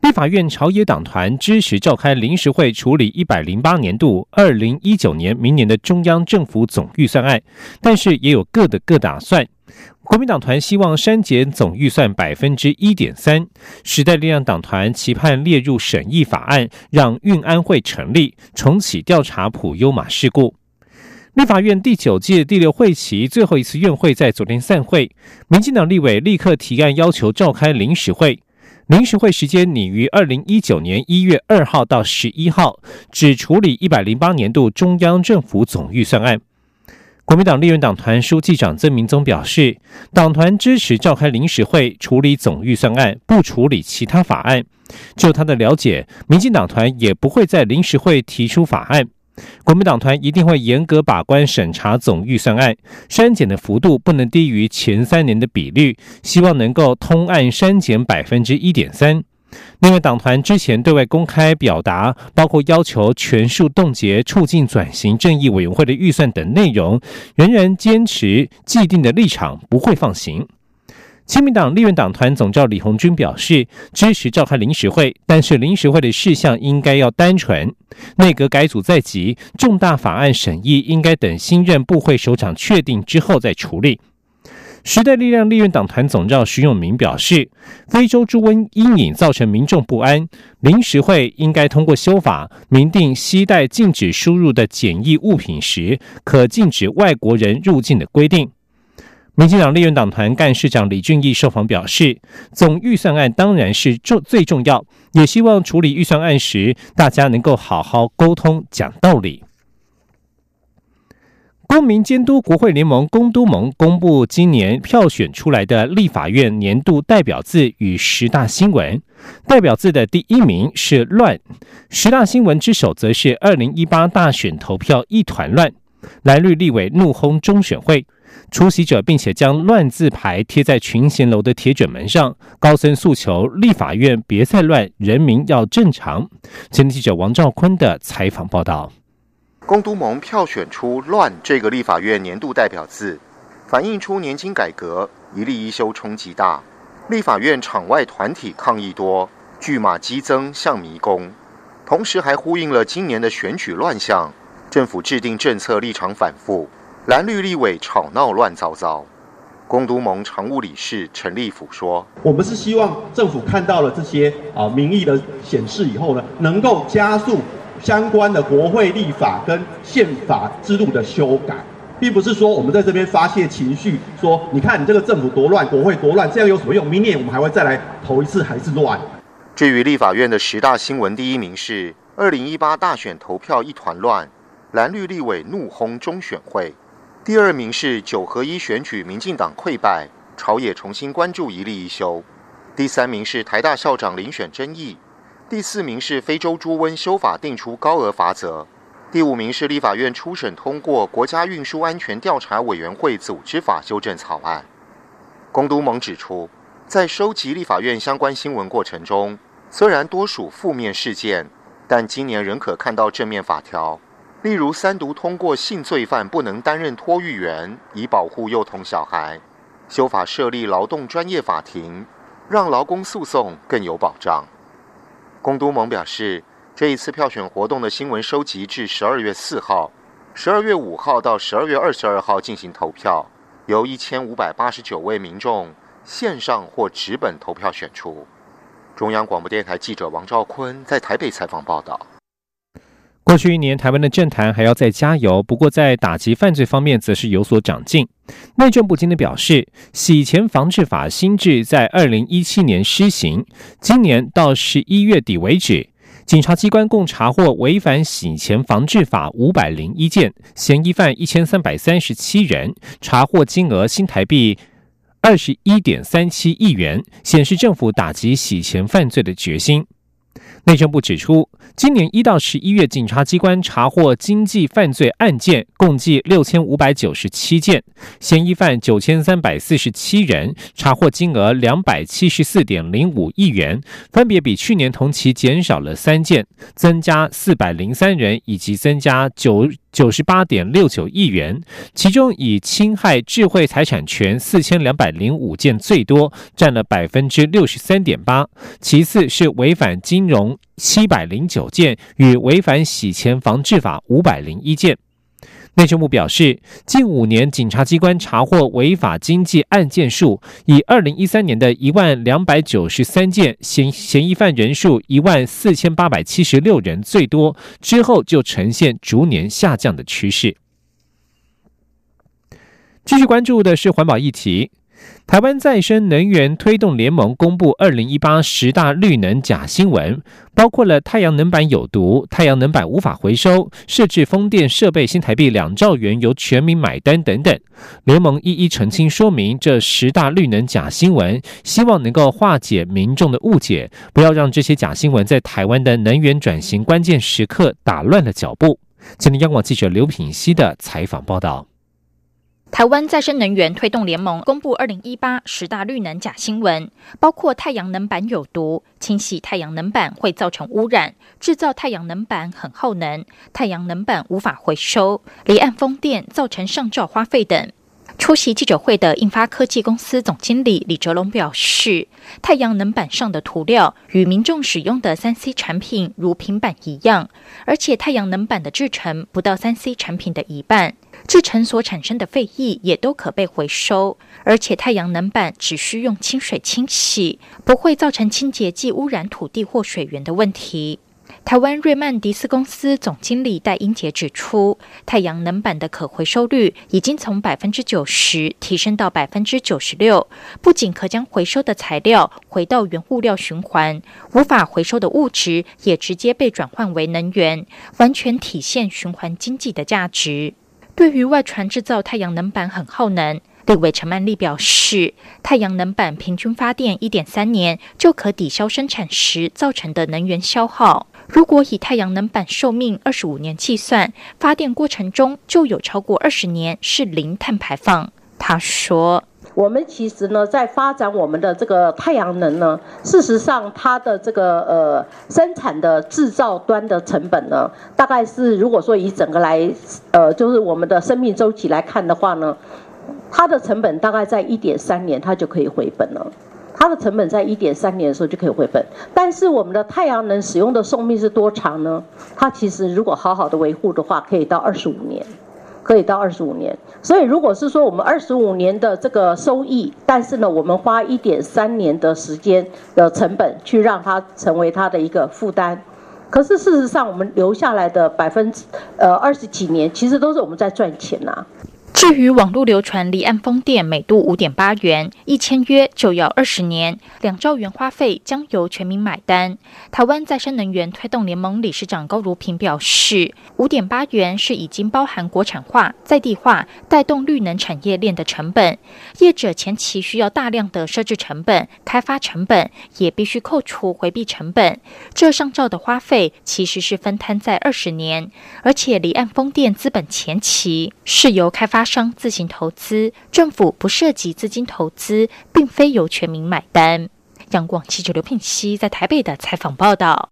立法院朝野党团支持召开临时会处理一百零八年度二零一九年明年的中央政府总预算案，但是也有各的各打算。国民党团希望删减总预算百分之一点三，时代力量党团期盼列入审议法案，让运安会成立，重启调查普优马事故。立法院第九届第六会期最后一次院会在昨天散会，民进党立委立刻提案要求召开临时会。临时会时间拟于二零一九年一月二号到十一号，只处理一百零八年度中央政府总预算案。国民党立院党团书记长曾明宗表示，党团支持召开临时会处理总预算案，不处理其他法案。就他的了解，民进党团也不会在临时会提出法案。国民党团一定会严格把关审查总预算案，删减的幅度不能低于前三年的比率，希望能够通案删减百分之一点三。另外，党团之前对外公开表达，包括要求全数冻结促进转型正义委员会的预算等内容，仍然坚持既定的立场，不会放行。亲民党立院党团总召李红军表示，支持召开临时会，但是临时会的事项应该要单纯。内阁改组在即，重大法案审议应该等新任部会首长确定之后再处理。时代力量立院党团总召徐永明表示，非洲猪瘟阴影造成民众不安，临时会应该通过修法，明定携带禁止输入的检疫物品时，可禁止外国人入境的规定。民进党立院党团干事长李俊毅受访表示，总预算案当然是重最重要，也希望处理预算案时，大家能够好好沟通、讲道理。公民监督国会联盟公都盟公布今年票选出来的立法院年度代表字与十大新闻，代表字的第一名是“乱”，十大新闻之首则是二零一八大选投票一团乱，蓝绿立委怒轰中选会。出席者，并且将乱字牌贴在群贤楼的铁卷门上，高声诉求立法院别再乱，人民要正常。前记者王兆坤的采访报道。公都盟票选出“乱”这个立法院年度代表字，反映出年金改革一立一修冲击大，立法院场外团体抗议多，巨马激增像迷宫，同时还呼应了今年的选举乱象，政府制定政策立场反复。蓝绿立委吵闹乱糟糟，公都盟常务理事陈立甫说：“我们是希望政府看到了这些啊民意的显示以后呢，能够加速相关的国会立法跟宪法制度的修改，并不是说我们在这边发泄情绪，说你看你这个政府多乱，国会多乱，这样有什么用？明年我们还会再来投一次，还是乱。”至于立法院的十大新闻，第一名是二零一八大选投票一团乱，蓝绿立委怒轰中选会。第二名是九合一选举，民进党溃败，朝野重新关注一例一休。第三名是台大校长遴选争议。第四名是非洲猪瘟修法定出高额罚则。第五名是立法院初审通过国家运输安全调查委员会组织法修正草案。公都盟指出，在收集立法院相关新闻过程中，虽然多属负面事件，但今年仍可看到正面法条。例如，三读通过性罪犯不能担任托育员，以保护幼童小孩；修法设立劳动专业法庭，让劳工诉讼更有保障。龚都盟表示，这一次票选活动的新闻收集至十二月四号，十二月五号到十二月二十二号进行投票，由一千五百八十九位民众线上或纸本投票选出。中央广播电台记者王兆坤在台北采访报道。过去一年，台湾的政坛还要再加油。不过，在打击犯罪方面，则是有所长进。内政部今天表示，洗钱防治法新制在二零一七年施行，今年到十一月底为止，警察机关共查获违反洗钱防治法五百零一件，嫌疑犯一千三百三十七人，查获金额新台币二十一点三七亿元，显示政府打击洗钱犯罪的决心。内政部指出，今年一到十一月，警察机关查获经济犯罪案件共计六千五百九十七件，嫌疑犯九千三百四十七人，查获金额两百七十四点零五亿元，分别比去年同期减少了三件，增加四百零三人，以及增加九。九十八点六九亿元，其中以侵害智慧财产权四千两百零五件最多，占了百分之六十三点八。其次是违反金融七百零九件，与违反洗钱防治法五百零一件。内政部表示，近五年警察机关查获违法经济案件数，以二零一三年的一万两百九十三件，嫌嫌疑犯人数一万四千八百七十六人最多，之后就呈现逐年下降的趋势。继续关注的是环保议题。台湾再生能源推动联盟公布二零一八十大绿能假新闻，包括了太阳能板有毒、太阳能板无法回收、设置风电设备新台币两兆元由全民买单等等。联盟一一澄清说明这十大绿能假新闻，希望能够化解民众的误解，不要让这些假新闻在台湾的能源转型关键时刻打乱了脚步。今天央广记者刘品希的采访报道。台湾再生能源推动联盟公布二零一八十大绿能假新闻，包括太阳能板有毒、清洗太阳能板会造成污染、制造太阳能板很耗能、太阳能板无法回收、离岸风电造成上照花费等。出席记者会的印发科技公司总经理李哲龙表示，太阳能板上的涂料与民众使用的三 C 产品如平板一样，而且太阳能板的制成不到三 C 产品的一半，制成所产生的废液也都可被回收，而且太阳能板只需用清水清洗，不会造成清洁剂污染土地或水源的问题。台湾瑞曼迪斯公司总经理戴英杰指出，太阳能板的可回收率已经从百分之九十提升到百分之九十六，不仅可将回收的材料回到原物料循环，无法回收的物质也直接被转换为能源，完全体现循环经济的价值。对于外传制造太阳能板很耗能，立委陈曼丽表示，太阳能板平均发电一点三年就可抵消生产时造成的能源消耗。如果以太阳能板寿命二十五年计算，发电过程中就有超过二十年是零碳排放。他说：“我们其实呢，在发展我们的这个太阳能呢，事实上它的这个呃生产的制造端的成本呢，大概是如果说以整个来呃就是我们的生命周期来看的话呢，它的成本大概在一点三年，它就可以回本了。”它的成本在一点三年的时候就可以回本，但是我们的太阳能使用的寿命是多长呢？它其实如果好好的维护的话，可以到二十五年，可以到二十五年。所以如果是说我们二十五年的这个收益，但是呢，我们花一点三年的时间的成本去让它成为它的一个负担，可是事实上我们留下来的百分之呃二十几年，其实都是我们在赚钱呐。至于网络流传离岸风电每度五点八元，一签约就要二十年，两兆元花费将由全民买单。台湾再生能源推动联盟理事长高如平表示，五点八元是已经包含国产化、在地化、带动绿能产业链的成本，业者前期需要大量的设置成本、开发成本，也必须扣除回避成本。这上兆的花费其实是分摊在二十年，而且离岸风电资本前期是由开发。商自行投资，政府不涉及资金投资，并非由全民买单。央广记者刘聘熙在台北的采访报道。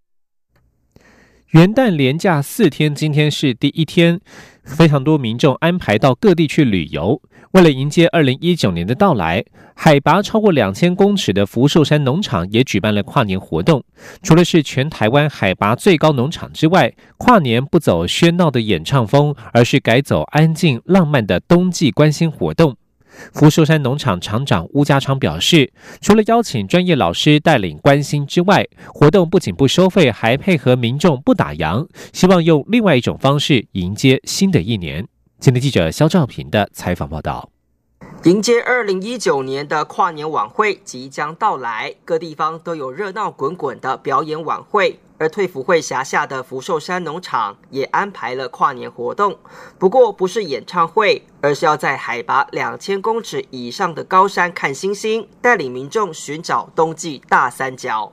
元旦连假四天，今天是第一天，非常多民众安排到各地去旅游。为了迎接二零一九年的到来，海拔超过两千公尺的福寿山农场也举办了跨年活动。除了是全台湾海拔最高农场之外，跨年不走喧闹的演唱风，而是改走安静浪漫的冬季关心活动。福寿山农场厂长乌家昌表示，除了邀请专业老师带领关心之外，活动不仅不收费，还配合民众不打烊，希望用另外一种方式迎接新的一年。今天记者肖兆平的采访报道：迎接二零一九年的跨年晚会即将到来，各地方都有热闹滚滚的表演晚会。而退辅会辖下的福寿山农场也安排了跨年活动，不过不是演唱会，而是要在海拔两千公尺以上的高山看星星，带领民众寻找冬季大三角。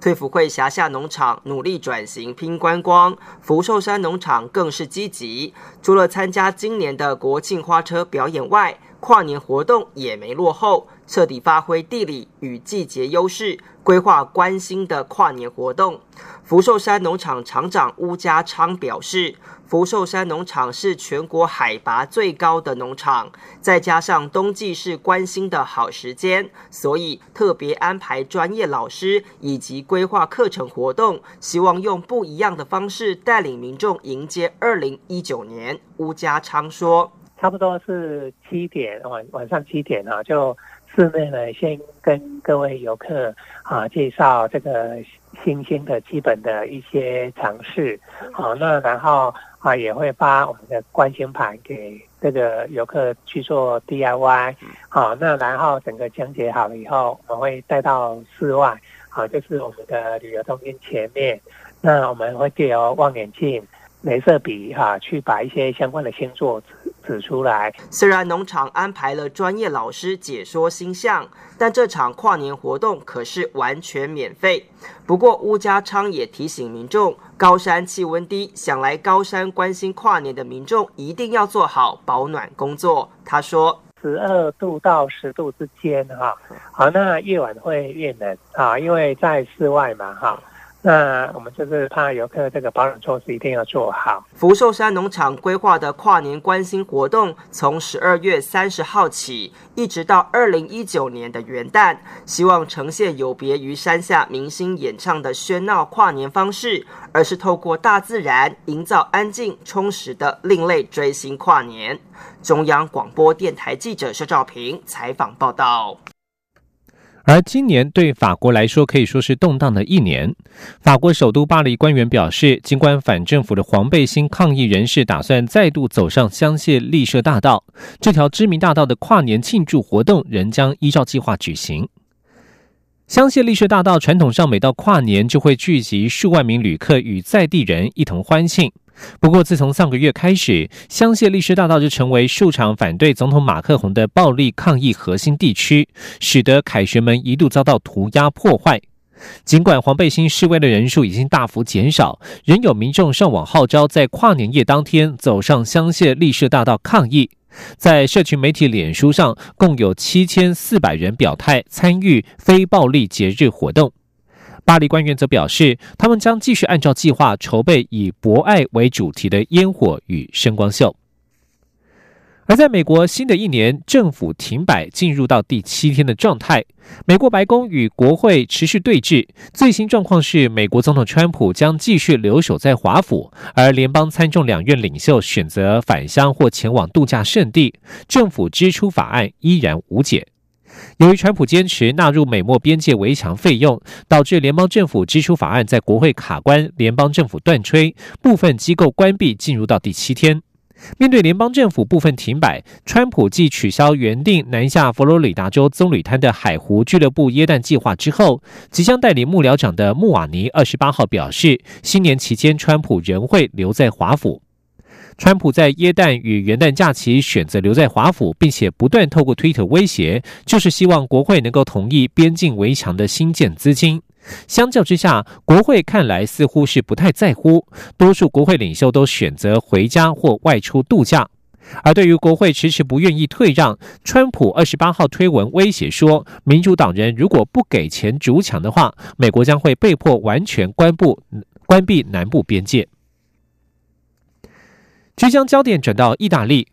退辅会辖下农场努力转型拼观光，福寿山农场更是积极，除了参加今年的国庆花车表演外，跨年活动也没落后，彻底发挥地理与季节优势，规划关心的跨年活动。福寿山农场厂长邬家昌表示，福寿山农场是全国海拔最高的农场，再加上冬季是关心的好时间，所以特别安排专业老师以及规划课程活动，希望用不一样的方式带领民众迎接二零一九年。邬家昌说：“差不多是七点晚晚上七点啊，就室内呢先跟各位游客啊介绍这个。”新兴的基本的一些尝试，好，那然后啊也会发我们的关心盘给这个游客去做 DIY，好，那然后整个讲解好了以后，我们会带到室外，好，就是我们的旅游中心前面，那我们会借由望远镜。镭射笔哈，去把一些相关的星座指指出来。虽然农场安排了专业老师解说星象，但这场跨年活动可是完全免费。不过，乌家昌也提醒民众，高山气温低，想来高山关心跨年的民众一定要做好保暖工作。他说：“十二度到十度之间哈，好，那夜晚会越冷啊，因为在室外嘛哈。”那我们就是怕游客这个保暖措施一定要做好。福寿山农场规划的跨年关心活动，从十二月三十号起，一直到二零一九年的元旦，希望呈现有别于山下明星演唱的喧闹跨年方式，而是透过大自然营造安静充实的另类追星跨年。中央广播电台记者肖兆平采访报道。而今年对法国来说可以说是动荡的一年。法国首都巴黎官员表示，尽管反政府的黄背心抗议人士打算再度走上香榭丽舍大道，这条知名大道的跨年庆祝活动仍将依照计划举行。香榭丽舍大道传统上每到跨年就会聚集数万名旅客与在地人一同欢庆。不过，自从上个月开始，香榭丽舍大道就成为数场反对总统马克宏的暴力抗议核心地区，使得凯旋门一度遭到涂鸦破坏。尽管黄背心示威的人数已经大幅减少，仍有民众上网号召在跨年夜当天走上香榭丽舍大道抗议。在社群媒体脸书上，共有七千四百人表态参与非暴力节日活动。巴黎官员则表示，他们将继续按照计划筹备以博爱为主题的烟火与声光秀。而在美国，新的一年政府停摆进入到第七天的状态，美国白宫与国会持续对峙。最新状况是，美国总统川普将继续留守在华府，而联邦参众两院领袖选择返乡或前往度假胜地，政府支出法案依然无解。由于川普坚持纳入美墨边界围墙费用，导致联邦政府支出法案在国会卡关，联邦政府断炊，部分机构关闭，进入到第七天。面对联邦政府部分停摆，川普继取消原定南下佛罗里达州棕榈滩的海湖俱乐部耶诞计划之后，即将带领幕僚长的穆瓦尼二十八号表示，新年期间川普仍会留在华府。川普在耶诞与元旦假期选择留在华府，并且不断透过推特威胁，就是希望国会能够同意边境围墙的新建资金。相较之下，国会看来似乎是不太在乎，多数国会领袖都选择回家或外出度假。而对于国会迟迟不愿意退让，川普二十八号推文威胁说，民主党人如果不给钱筑墙的话，美国将会被迫完全关闭关闭南部边界。即将焦点转到意大利，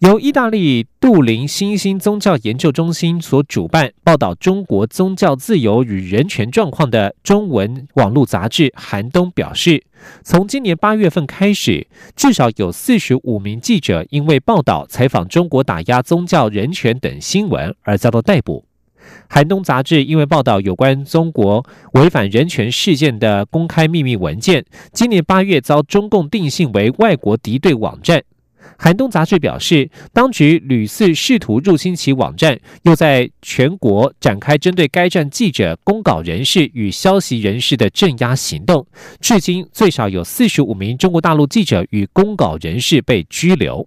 由意大利杜林新兴宗教研究中心所主办、报道中国宗教自由与人权状况的中文网络杂志《寒冬》表示，从今年八月份开始，至少有四十五名记者因为报道、采访中国打压宗教人权等新闻而遭到逮捕。寒冬杂志因为报道有关中国违反人权事件的公开秘密文件，今年八月遭中共定性为外国敌对网站。寒冬杂志表示，当局屡次试图入侵其网站，又在全国展开针对该站记者、公稿人士与消息人士的镇压行动。至今最少有四十五名中国大陆记者与公稿人士被拘留。